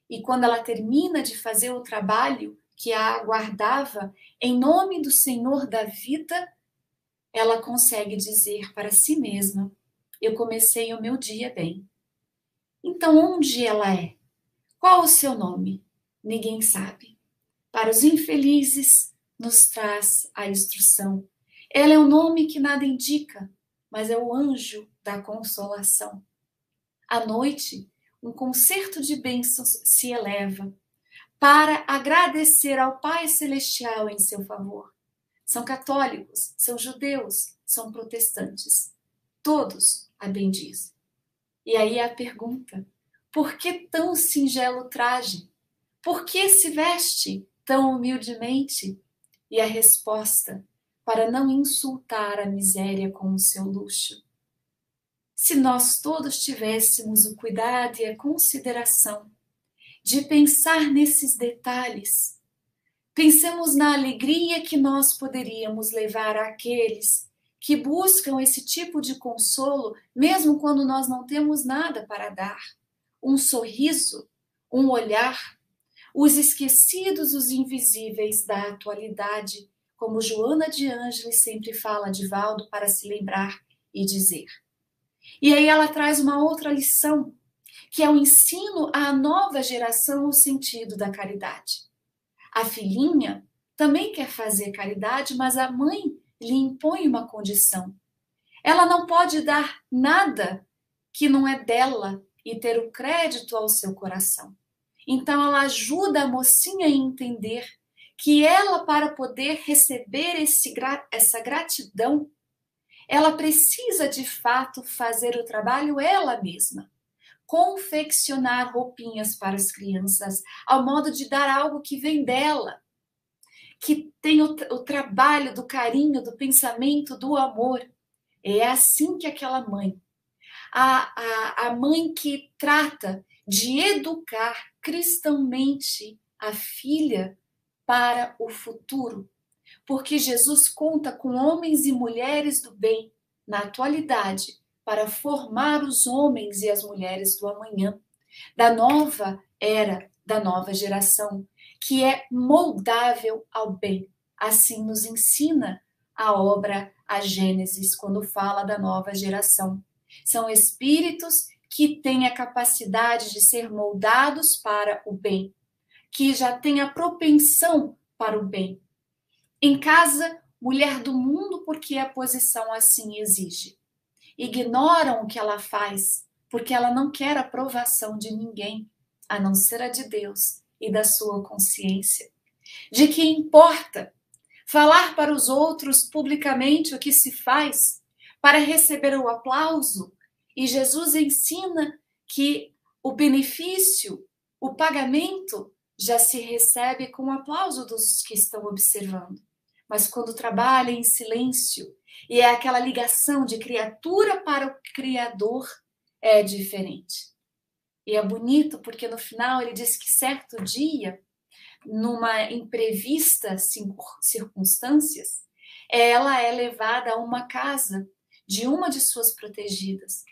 E quando ela termina de fazer o trabalho que a aguardava em nome do Senhor da vida, ela consegue dizer para si mesma: eu comecei o meu dia bem. Então, onde ela é? Qual o seu nome? Ninguém sabe. Para os infelizes, nos traz a instrução. Ela é o um nome que nada indica, mas é o anjo da consolação. À noite, um concerto de bênçãos se eleva para agradecer ao Pai Celestial em seu favor. São católicos, são judeus, são protestantes. Todos a bendiz. E aí a pergunta: por que tão singelo traje? Por que se veste tão humildemente? E a resposta: para não insultar a miséria com o seu luxo. Se nós todos tivéssemos o cuidado e a consideração de pensar nesses detalhes, pensemos na alegria que nós poderíamos levar àqueles que buscam esse tipo de consolo, mesmo quando nós não temos nada para dar. Um sorriso, um olhar, os esquecidos, os invisíveis da atualidade, como Joana de Ângeles sempre fala de Valdo para se lembrar e dizer. E aí ela traz uma outra lição, que é o ensino à nova geração o sentido da caridade. A filhinha também quer fazer caridade, mas a mãe lhe impõe uma condição. Ela não pode dar nada que não é dela e ter o crédito ao seu coração. Então ela ajuda a mocinha a entender que ela, para poder receber esse, essa gratidão, ela precisa de fato fazer o trabalho ela mesma. Confeccionar roupinhas para as crianças, ao modo de dar algo que vem dela, que tem o, o trabalho do carinho, do pensamento, do amor. É assim que aquela mãe, a, a, a mãe que trata de educar cristãmente a filha para o futuro, porque Jesus conta com homens e mulheres do bem na atualidade para formar os homens e as mulheres do amanhã, da nova era, da nova geração, que é moldável ao bem. Assim nos ensina a obra A Gênesis, quando fala da nova geração. São espíritos que têm a capacidade de ser moldados para o bem, que já têm a propensão para o bem. Em casa, mulher do mundo, porque a posição assim exige. Ignoram o que ela faz, porque ela não quer aprovação de ninguém, a não ser a de Deus e da sua consciência. De que importa falar para os outros publicamente o que se faz para receber o aplauso? E Jesus ensina que o benefício, o pagamento, já se recebe com o aplauso dos que estão observando. Mas quando trabalha em silêncio e é aquela ligação de criatura para o Criador, é diferente. E é bonito porque no final ele diz que certo dia, numa imprevista circunstâncias, ela é levada a uma casa de uma de suas protegidas.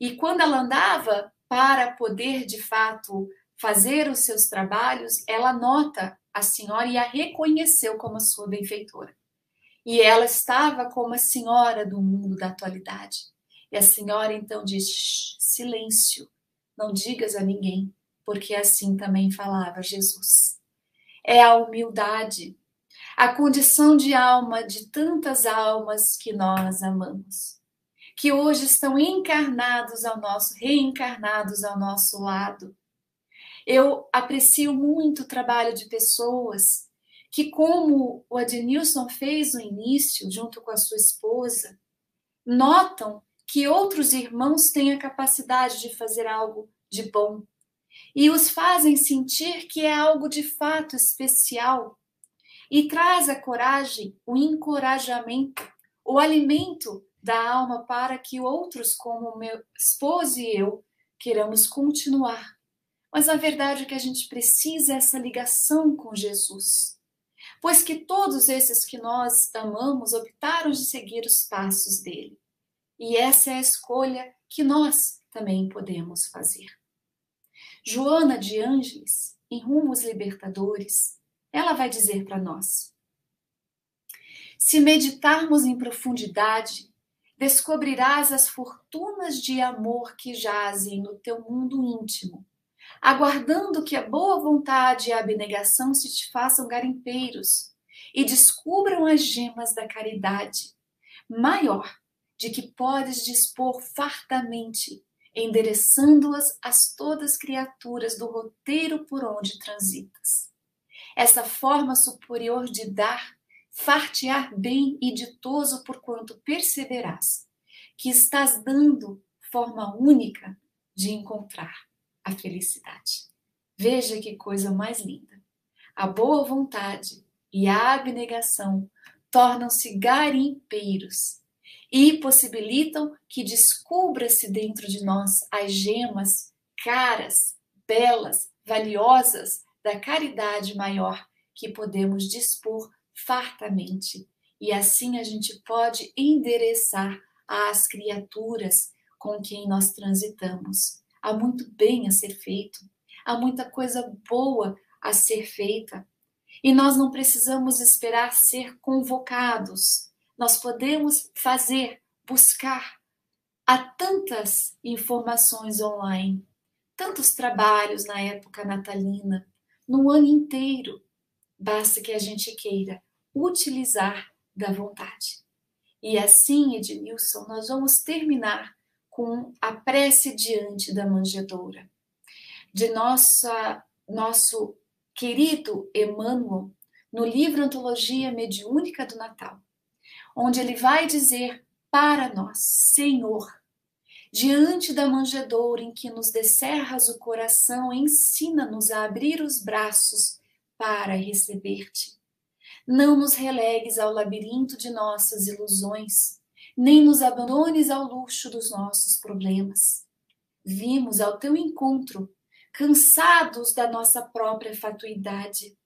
E quando ela andava para poder de fato fazer os seus trabalhos, ela nota a senhora e a reconheceu como a sua benfeitora. E ela estava como a senhora do mundo da atualidade. E a senhora então diz: silêncio, não digas a ninguém, porque assim também falava Jesus. É a humildade, a condição de alma de tantas almas que nós amamos, que hoje estão encarnados ao nosso, reencarnados ao nosso lado. Eu aprecio muito o trabalho de pessoas que, como o Adnilson fez no início, junto com a sua esposa, notam que outros irmãos têm a capacidade de fazer algo de bom e os fazem sentir que é algo de fato especial e traz a coragem, o encorajamento, o alimento da alma para que outros, como meu esposo e eu, queiramos continuar. Mas a verdade é que a gente precisa essa ligação com Jesus. Pois que todos esses que nós amamos optaram de seguir os passos dele. E essa é a escolha que nós também podemos fazer. Joana de Ângeles, em Rumos Libertadores, ela vai dizer para nós: Se meditarmos em profundidade, descobrirás as fortunas de amor que jazem no teu mundo íntimo, aguardando que a boa vontade e a abnegação se te façam garimpeiros e descubram as gemas da caridade, maior de que podes dispor fartamente, endereçando-as às todas criaturas do roteiro por onde transitas. Essa forma superior de dar, fartear bem e ditoso por quanto perceberás, que estás dando forma única de encontrar a felicidade. Veja que coisa mais linda. A boa vontade e a abnegação tornam-se garimpeiros e possibilitam que descubra-se dentro de nós as gemas caras, belas, valiosas da caridade maior que podemos dispor fartamente. E assim a gente pode endereçar às criaturas com quem nós transitamos. Há muito bem a ser feito, há muita coisa boa a ser feita. E nós não precisamos esperar ser convocados nós podemos fazer, buscar. Há tantas informações online, tantos trabalhos na época natalina, no ano inteiro. Basta que a gente queira utilizar da vontade. E assim, Ednilson, nós vamos terminar com a prece diante da manjedoura. De nossa, nosso querido Emmanuel, no livro Antologia Mediúnica do Natal, onde ele vai dizer para nós, Senhor, diante da manjedoura em que nos descerras o coração, ensina-nos a abrir os braços para receber-te. Não nos relegues ao labirinto de nossas ilusões, nem nos abandones ao luxo dos nossos problemas. Vimos ao teu encontro, cansados da nossa própria fatuidade.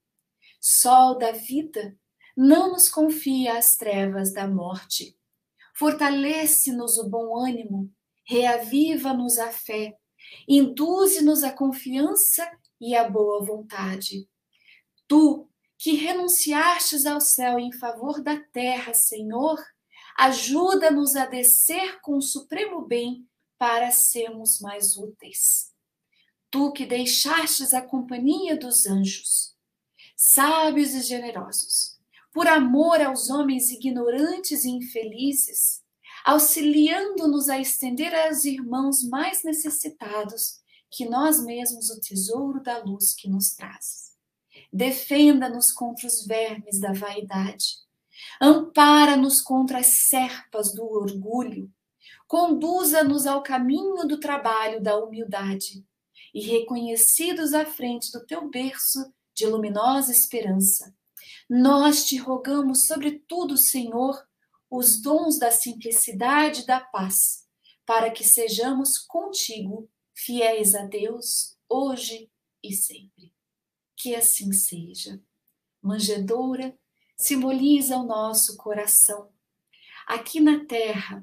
Sol da vida, não nos confia as trevas da morte. Fortalece-nos o bom ânimo, reaviva-nos a fé, induze-nos a confiança e a boa vontade. Tu, que renunciastes ao céu em favor da terra, Senhor, ajuda-nos a descer com o supremo bem para sermos mais úteis. Tu que deixastes a companhia dos anjos, sábios e generosos, por amor aos homens ignorantes e infelizes, auxiliando-nos a estender aos irmãos mais necessitados que nós mesmos o tesouro da luz que nos traz. Defenda-nos contra os vermes da vaidade. Ampara-nos contra as serpas do orgulho. Conduza-nos ao caminho do trabalho da humildade. E reconhecidos à frente do teu berço de luminosa esperança, nós te rogamos, sobretudo, Senhor, os dons da simplicidade e da paz, para que sejamos contigo fiéis a Deus, hoje e sempre. Que assim seja. Manjedoura simboliza o nosso coração. Aqui na terra,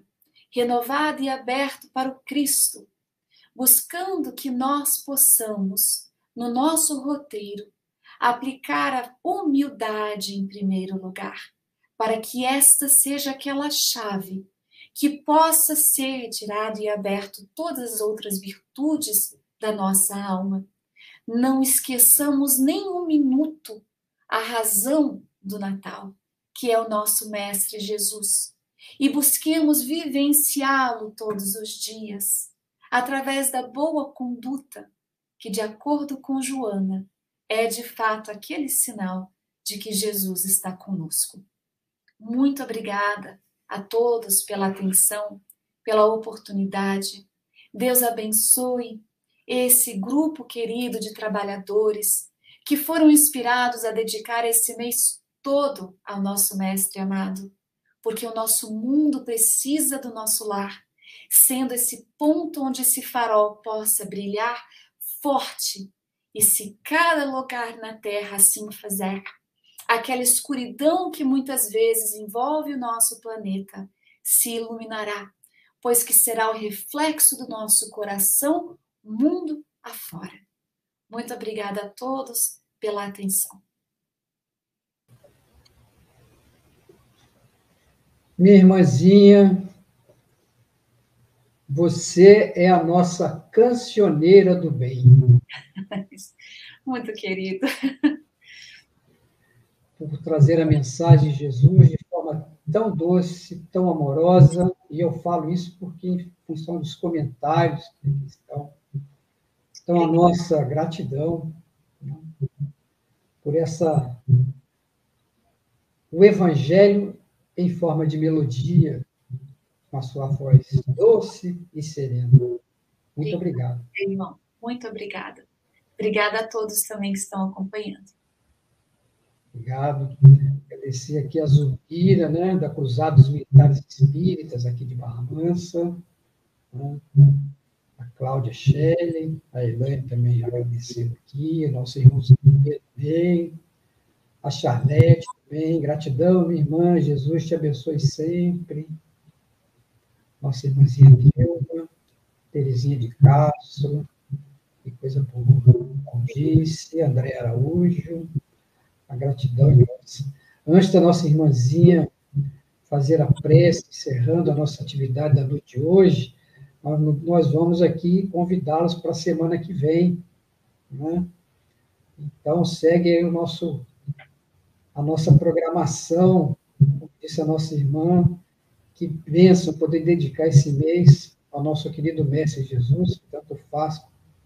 renovado e aberto para o Cristo, buscando que nós possamos, no nosso roteiro, aplicar a humildade em primeiro lugar para que esta seja aquela chave que possa ser tirado e aberto todas as outras virtudes da nossa alma. Não esqueçamos nem um minuto a razão do Natal, que é o nosso Mestre Jesus, e busquemos vivenciá-lo todos os dias, através da boa conduta, que, de acordo com Joana, é de fato aquele sinal de que Jesus está conosco. Muito obrigada a todos pela atenção, pela oportunidade. Deus abençoe esse grupo querido de trabalhadores que foram inspirados a dedicar esse mês todo ao nosso Mestre amado, porque o nosso mundo precisa do nosso lar, sendo esse ponto onde esse farol possa brilhar forte. E se cada lugar na terra assim fizer, aquela escuridão que muitas vezes envolve o nosso planeta se iluminará, pois que será o reflexo do nosso coração mundo afora. Muito obrigada a todos pela atenção. Minha irmãzinha, você é a nossa cancioneira do bem. Muito querido por trazer a mensagem de Jesus de forma tão doce, tão amorosa, e eu falo isso porque, em função dos comentários que estão, então, a nossa gratidão né, por essa. O Evangelho em forma de melodia, com a sua voz doce e serena. Muito obrigado. Irmão, muito obrigada. Obrigada a todos também que estão acompanhando. Obrigado. Agradecer aqui a Zulpira, né, da Cruzados Militares Espíritas, aqui de Barra Mansa. Né, a Cláudia Schellen, a Elaine também agradecendo aqui, o nosso irmão também, a Charlete também, gratidão, minha irmã, Jesus te abençoe sempre. Nossa irmãzinha Vilma, Terezinha de Castro, que coisa boa, disse, André Araújo, a gratidão de. Antes da nossa irmãzinha fazer a prece, encerrando a nossa atividade da noite de hoje, nós vamos aqui convidá-los para a semana que vem. Né? Então, segue o nosso, a nossa programação, como disse a nossa irmã, que bênção poder dedicar esse mês ao nosso querido Mestre Jesus, que tanto faz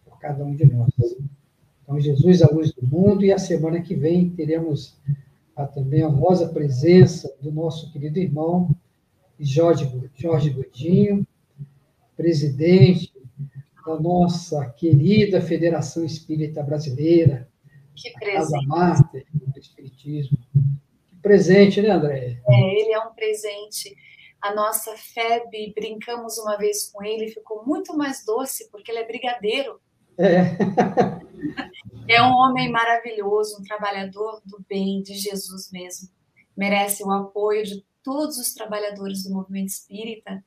por cada um de nós. Então, Jesus, a luz do mundo, e a semana que vem teremos Há também a honrosa presença do nosso querido irmão Jorge, Jorge Godinho, presidente da nossa querida Federação Espírita Brasileira, que presente. Casa do Espiritismo. Que presente, né, André? É, ele é um presente. A nossa FEB, brincamos uma vez com ele, ficou muito mais doce, porque ele é brigadeiro. É. é um homem maravilhoso, um trabalhador do bem, de Jesus mesmo. Merece o apoio de todos os trabalhadores do movimento espírita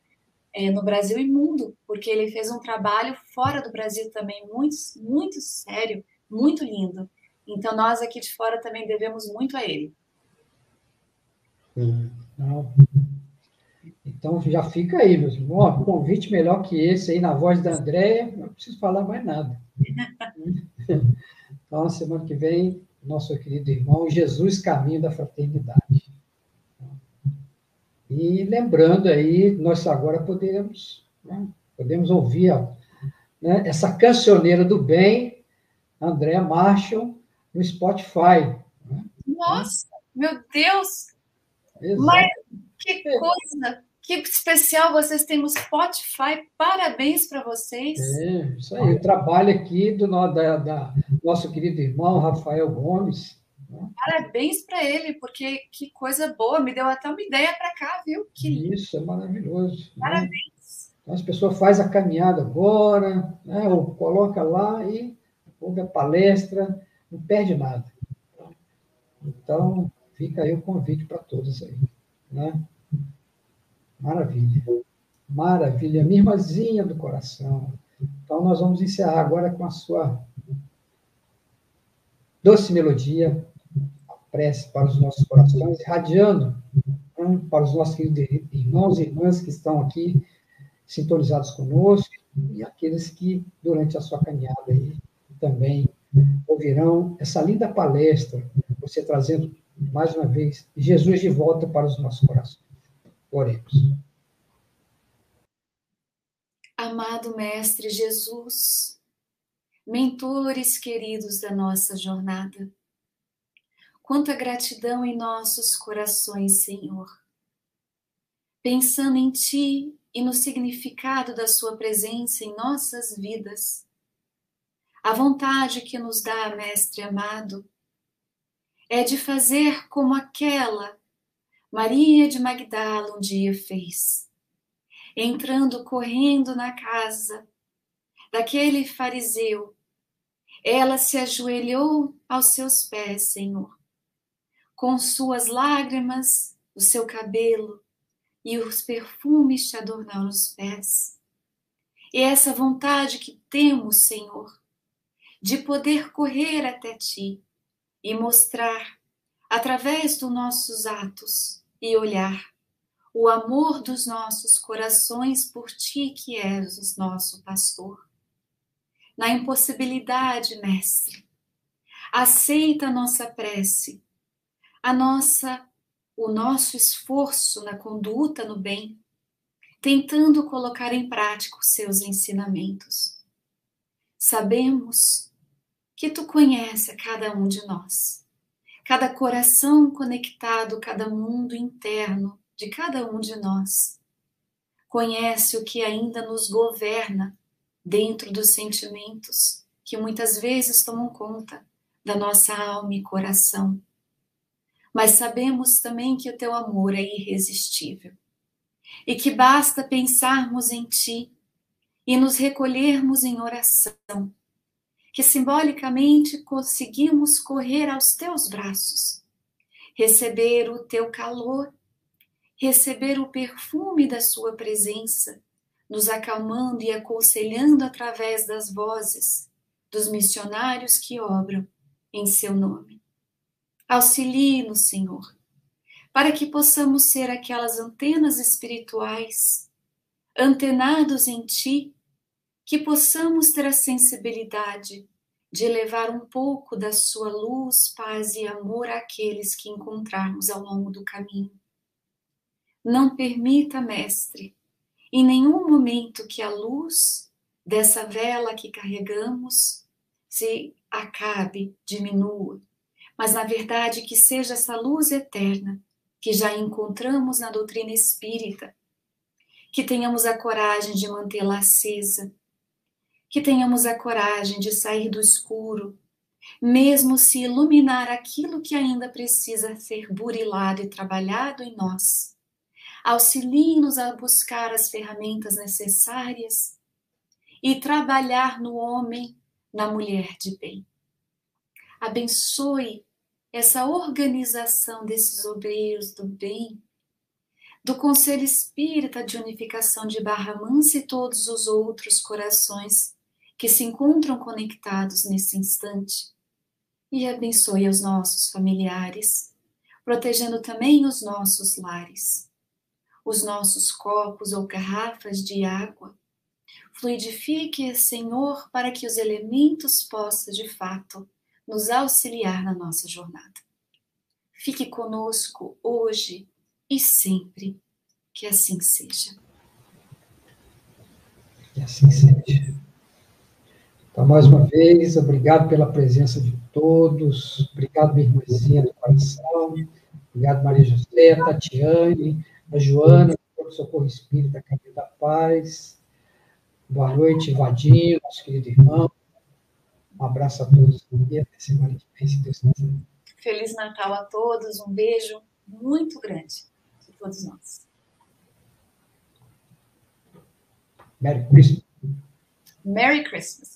é, no Brasil e mundo, porque ele fez um trabalho fora do Brasil também muito, muito sério, muito lindo. Então nós aqui de fora também devemos muito a ele. Hum, então já fica aí, meus irmãos. Um convite melhor que esse aí na voz da Andréia, não preciso falar mais nada. então, semana que vem, nosso querido irmão Jesus Caminho da Fraternidade. E lembrando aí, nós agora podemos, né, podemos ouvir né, essa cancioneira do bem, André Marshall, no Spotify. Né? Nossa, meu Deus! Exato. Mas que coisa! Que especial vocês têm no Spotify. Parabéns para vocês. É, isso aí. O trabalho aqui do da, da nosso querido irmão Rafael Gomes. Parabéns para ele, porque que coisa boa, me deu até uma ideia para cá, viu? Que Isso, é maravilhoso. Né? Parabéns. Né? Então, as pessoas fazem a caminhada agora, né? ou coloca lá e ouve a palestra, não perde nada. Então, fica aí o convite para todos aí. Né? Maravilha. Maravilha. Minha irmãzinha do coração. Então, nós vamos encerrar agora com a sua doce melodia, prece para os nossos corações, irradiando né, para os nossos irmãos e irmãs que estão aqui sintonizados conosco e aqueles que, durante a sua caminhada aí, também ouvirão essa linda palestra, você trazendo, mais uma vez, Jesus de volta para os nossos corações. Oremos. Amado Mestre Jesus, mentores queridos da nossa jornada, Quanta gratidão em nossos corações, Senhor. Pensando em Ti e no significado da Sua presença em nossas vidas, a vontade que nos dá, Mestre amado, é de fazer como aquela Maria de Magdala um dia fez, entrando correndo na casa daquele fariseu. Ela se ajoelhou aos seus pés, Senhor, com suas lágrimas, o seu cabelo e os perfumes te adornaram os pés. E essa vontade que temos, Senhor, de poder correr até ti e mostrar, através dos nossos atos e olhar, o amor dos nossos corações por ti, que és o nosso pastor. Na impossibilidade, Mestre, aceita a nossa prece a nossa o nosso esforço na conduta no bem, tentando colocar em prática os seus ensinamentos. Sabemos que tu conheces a cada um de nós, cada coração conectado, cada mundo interno de cada um de nós. Conhece o que ainda nos governa dentro dos sentimentos que muitas vezes tomam conta da nossa alma e coração mas sabemos também que o teu amor é irresistível e que basta pensarmos em ti e nos recolhermos em oração, que simbolicamente conseguimos correr aos teus braços, receber o teu calor, receber o perfume da sua presença, nos acalmando e aconselhando através das vozes dos missionários que obram em seu nome. Auxilie-nos, Senhor, para que possamos ser aquelas antenas espirituais, antenados em Ti, que possamos ter a sensibilidade de levar um pouco da Sua luz, paz e amor àqueles que encontrarmos ao longo do caminho. Não permita, Mestre, em nenhum momento que a luz dessa vela que carregamos se acabe, diminua mas na verdade que seja essa luz eterna que já encontramos na doutrina espírita, que tenhamos a coragem de mantê-la acesa, que tenhamos a coragem de sair do escuro, mesmo se iluminar aquilo que ainda precisa ser burilado e trabalhado em nós. Auxilie-nos a buscar as ferramentas necessárias e trabalhar no homem, na mulher de bem. Abençoe essa organização desses obreiros do bem, do Conselho Espírita de Unificação de Barra Mansa e todos os outros corações que se encontram conectados nesse instante. E abençoe os nossos familiares, protegendo também os nossos lares, os nossos copos ou garrafas de água. Fluidifique, Senhor, para que os elementos possam, de fato, nos auxiliar na nossa jornada. Fique conosco hoje e sempre. Que assim seja. Que assim seja. Então, mais uma vez, obrigado pela presença de todos. Obrigado, minha irmãzinha do coração. Obrigado, Maria José, a Tatiane, a Joana, do Socorro Espírita, Caminho da Paz. Boa noite, Vadinho, nosso querido irmão. Um abraço a todos e até semana que vem, se Deus quiser. Feliz Natal a todos, um beijo muito grande de todos nós. Merry Christmas. Merry Christmas.